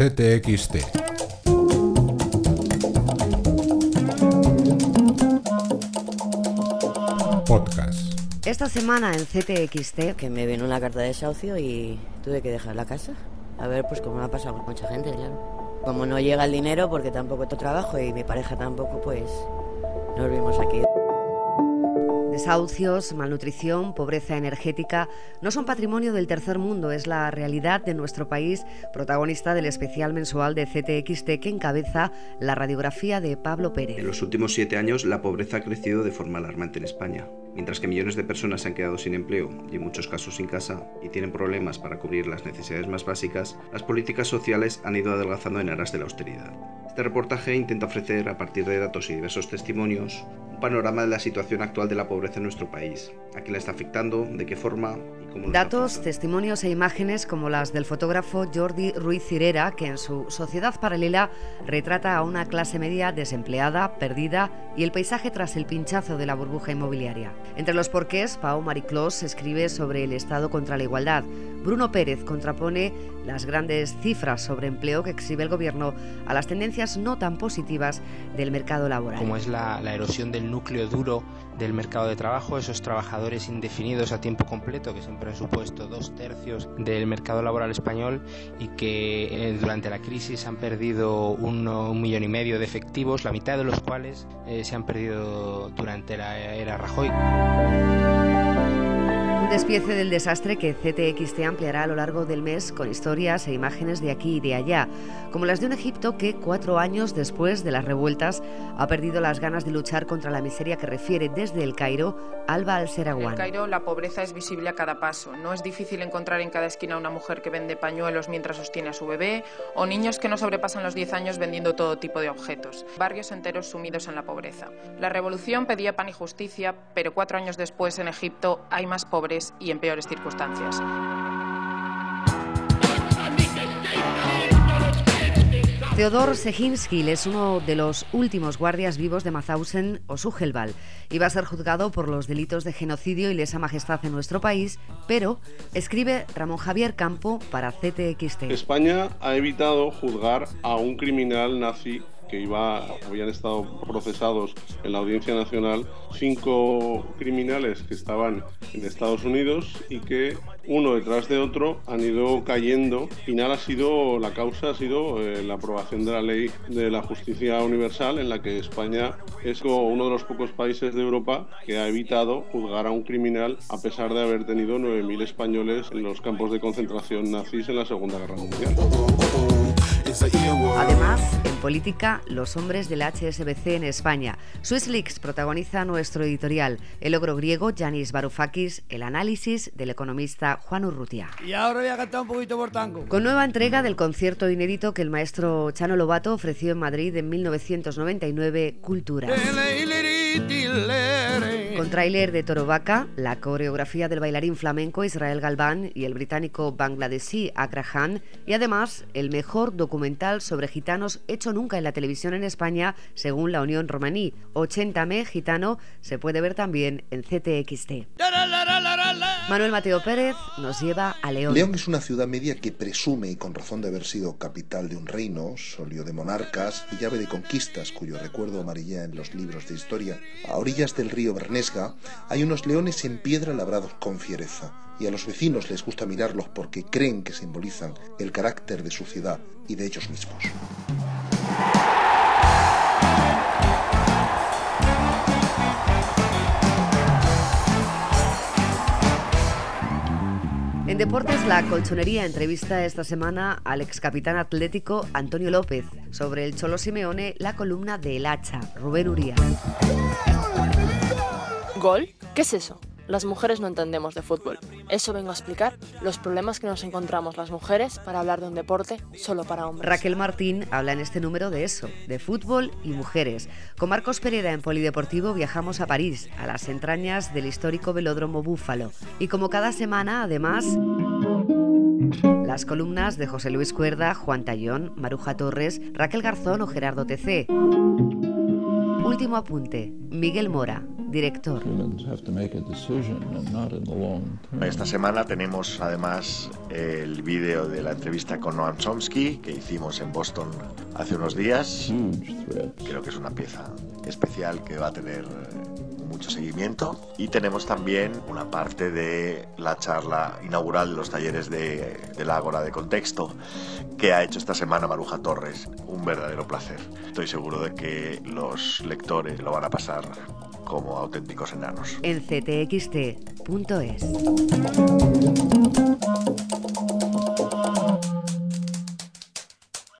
CTXT. Podcast. Esta semana en CTXT, que me vino una carta de desahucio y tuve que dejar la casa. A ver, pues como ha pasado con mucha gente, claro. Como no llega el dinero, porque tampoco tengo trabajo y mi pareja tampoco, pues nos vimos aquí. Desahucios, malnutrición, pobreza energética no son patrimonio del tercer mundo, es la realidad de nuestro país, protagonista del especial mensual de CTXT que encabeza la radiografía de Pablo Pérez. En los últimos siete años la pobreza ha crecido de forma alarmante en España. Mientras que millones de personas se han quedado sin empleo y en muchos casos sin casa y tienen problemas para cubrir las necesidades más básicas, las políticas sociales han ido adelgazando en aras de la austeridad. Este reportaje intenta ofrecer, a partir de datos y diversos testimonios, un panorama de la situación actual de la pobreza en nuestro país, a quién la está afectando, de qué forma y cómo. Datos, testimonios e imágenes como las del fotógrafo Jordi Ruiz Cirera, que en su Sociedad Paralela retrata a una clase media desempleada, perdida y el paisaje tras el pinchazo de la burbuja inmobiliaria. Entre los porqués, Pau Mariclós escribe sobre el Estado contra la igualdad. Bruno Pérez contrapone las grandes cifras sobre empleo que exhibe el Gobierno a las tendencias no tan positivas del mercado laboral. Como es la, la erosión del núcleo duro del mercado de trabajo, esos trabajadores indefinidos a tiempo completo que siempre han supuesto dos tercios del mercado laboral español y que eh, durante la crisis han perdido un, un, millón y medio de efectivos, la mitad de los cuales eh, se han perdido durante la era Rajoy despiece del desastre que CTXT ampliará a lo largo del mes con historias e imágenes de aquí y de allá, como las de un Egipto que, cuatro años después de las revueltas, ha perdido las ganas de luchar contra la miseria que refiere desde el Cairo Alba al-Serawan. En el Cairo la pobreza es visible a cada paso. No es difícil encontrar en cada esquina una mujer que vende pañuelos mientras sostiene a su bebé o niños que no sobrepasan los 10 años vendiendo todo tipo de objetos. Barrios enteros sumidos en la pobreza. La revolución pedía pan y justicia, pero cuatro años después en Egipto hay más y en peores circunstancias. Theodor Sejinski es uno de los últimos guardias vivos de Mauthausen o Sugelval. Iba a ser juzgado por los delitos de genocidio y lesa majestad en nuestro país, pero escribe Ramón Javier Campo para CTXT. España ha evitado juzgar a un criminal nazi que iba, habían estado procesados en la Audiencia Nacional cinco criminales que estaban en Estados Unidos y que uno detrás de otro han ido cayendo. Final ha sido, la causa ha sido eh, la aprobación de la ley de la justicia universal en la que España es uno de los pocos países de Europa que ha evitado juzgar a un criminal a pesar de haber tenido 9.000 españoles en los campos de concentración nazis en la Segunda Guerra Mundial. Además, en política, los hombres del HSBC en España. Swissleaks protagoniza nuestro editorial. El logro griego, Yanis Varoufakis, el análisis del economista Juan Urrutia. Y ahora voy a cantar un poquito por tango. Con nueva entrega del concierto inédito que el maestro Chano Lobato ofreció en Madrid en 1999, Cultura. Con tráiler de Toro Vaca, la coreografía del bailarín flamenco Israel Galván y el británico bangladesí Akra Khan, y además el mejor documental sobre gitanos hecho nunca en la televisión en España, según la Unión Romaní. 80me Gitano se puede ver también en CTXT. Manuel Mateo Pérez nos lleva a León. León es una ciudad media que presume, y con razón de haber sido capital de un reino, solio de monarcas y llave de conquistas, cuyo recuerdo amarilla en los libros de historia. A orillas del río Bernesga hay unos leones en piedra labrados con fiereza, y a los vecinos les gusta mirarlos porque creen que simbolizan el carácter de su ciudad y de ellos mismos. Deportes, la colchonería entrevista esta semana al ex capitán atlético Antonio López sobre el Cholo Simeone, la columna de El Hacha, Rubén Uría. ¿Gol? ¿Qué es eso? Las mujeres no entendemos de fútbol. Eso vengo a explicar los problemas que nos encontramos las mujeres para hablar de un deporte solo para hombres. Raquel Martín habla en este número de eso, de fútbol y mujeres. Con Marcos Pereda en Polideportivo viajamos a París, a las entrañas del histórico velódromo Búfalo. Y como cada semana, además... Las columnas de José Luis Cuerda, Juan Tallón, Maruja Torres, Raquel Garzón o Gerardo TC. Último apunte. Miguel Mora, director. Esta semana tenemos además el vídeo de la entrevista con Noam Chomsky que hicimos en Boston hace unos días. Creo que es una pieza especial que va a tener mucho seguimiento. Y tenemos también una parte de la charla inaugural de los talleres de, de Ágora de Contexto que ha hecho esta semana Maruja Torres. Un verdadero placer. Estoy seguro de que los lectores lo van a pasar como auténticos enanos. En ctxt.es.